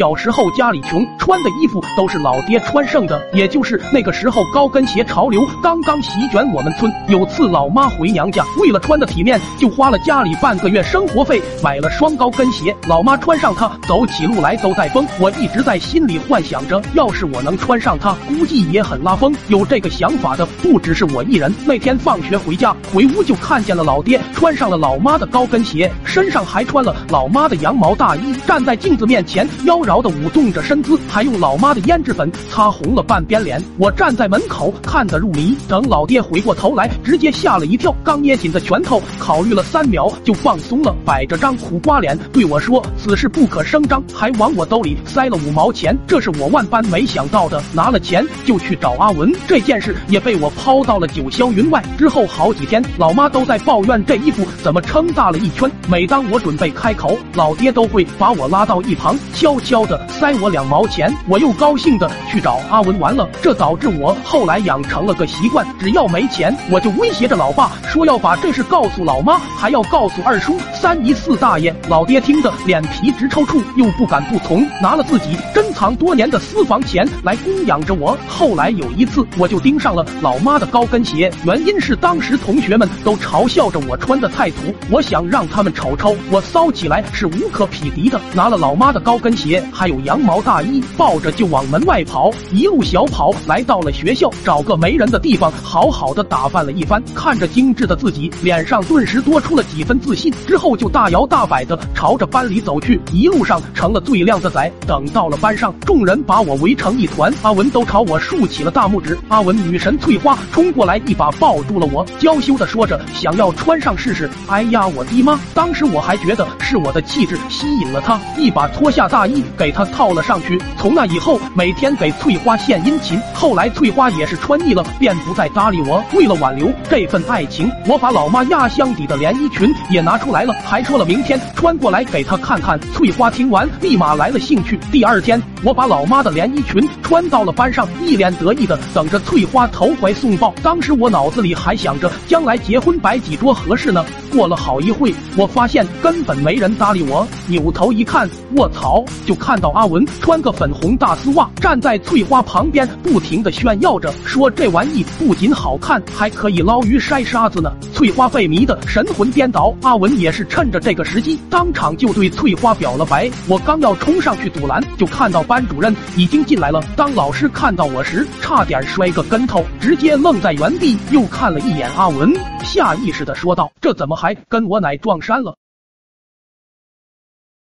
小时候家里穷，穿的衣服都是老爹穿剩的，也就是那个时候高跟鞋潮流刚刚席卷我们村。有次老妈回娘家，为了穿的体面，就花了家里半个月生活费买了双高跟鞋。老妈穿上它，走起路来都带风。我一直在心里幻想着，要是我能穿上它，估计也很拉风。有这个想法的不只是我一人。那天放学回家，回屋就看见了老爹穿上了老妈的高跟鞋，身上还穿了老妈的羊毛大衣，站在镜子面前妖娆的舞动着身姿，还用老妈的胭脂粉擦红了半边脸。我站在门口看得入迷，等老爹回过头来，直接吓了一跳，刚捏紧的拳头考虑了三秒就放松了，摆着张苦瓜脸对我说：“此事不可声张。”还往我兜里塞了五毛钱，这是我万般没想到的。拿了钱就去找阿文，这件事也被我抛到了九霄云外。之后好几天，老妈都在抱怨这衣服怎么撑大了一圈。每当我准备开口，老爹都会把我拉到一旁，悄悄的塞我两毛钱。我又高兴的去找阿文玩了，这导致我后来养成了个习惯，只要没钱，我就威胁着老爸说要把这事告诉老妈，还要告诉二叔、三姨、四大爷。老爹听得脸皮直抽搐，又不敢不从，拿了自己珍藏多年的私房钱来供养着我。后来有一次，我就盯上了老妈的高跟鞋，原因是当时同学们都嘲笑着我穿的太土，我想让他们瞅瞅我骚起来是无可匹敌的。拿了老妈的高跟鞋，还有羊毛大衣，抱着就往门外跑，一路小跑来到了学校，找个没人的地方，好好的打扮了一番，看着精致的自己，脸上顿时多出了几分自信。之后就大摇大摆的朝着班里走去，一路上成了最靓的仔。等到了班上，众人把我围成一团，阿文都朝我竖起了大拇指。阿文女神翠花冲过来，一把抱住了我，娇羞的说着想要穿上试试。哎呀，我的妈！当时我还觉得是我的气质吸引了她，一把脱下大衣给她套了上去。从那以后，每天给翠花献殷勤。后来翠花也是穿腻了，便不再搭理我。为了挽留这份爱情，我把老妈压箱底的连衣裙也拿出来了，还说了明天穿过来给她看看。翠花听完，立马来了兴趣。第二天，我把老妈的连衣裙穿到了班上，一脸得意的等着翠花投怀送抱。当时我脑子里还想着将来结婚摆几桌合适呢。过了好一会，我发现根本没人搭理我，扭头一看，卧槽！就看到阿文穿个粉红大丝袜，站在翠花旁边，不停的炫耀着，说这玩意不仅好看，还可以捞鱼筛沙子呢。翠花被迷得神魂颠倒，阿文也是趁着这个时机，当场就对翠花表了白。我刚要冲上去堵拦，就看到班主任已经进来了。当老师看到我时，差点摔个跟头，直接愣在原地，又看了一眼阿文，下意识的说道：“这怎么还跟我奶撞衫了？”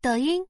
抖音。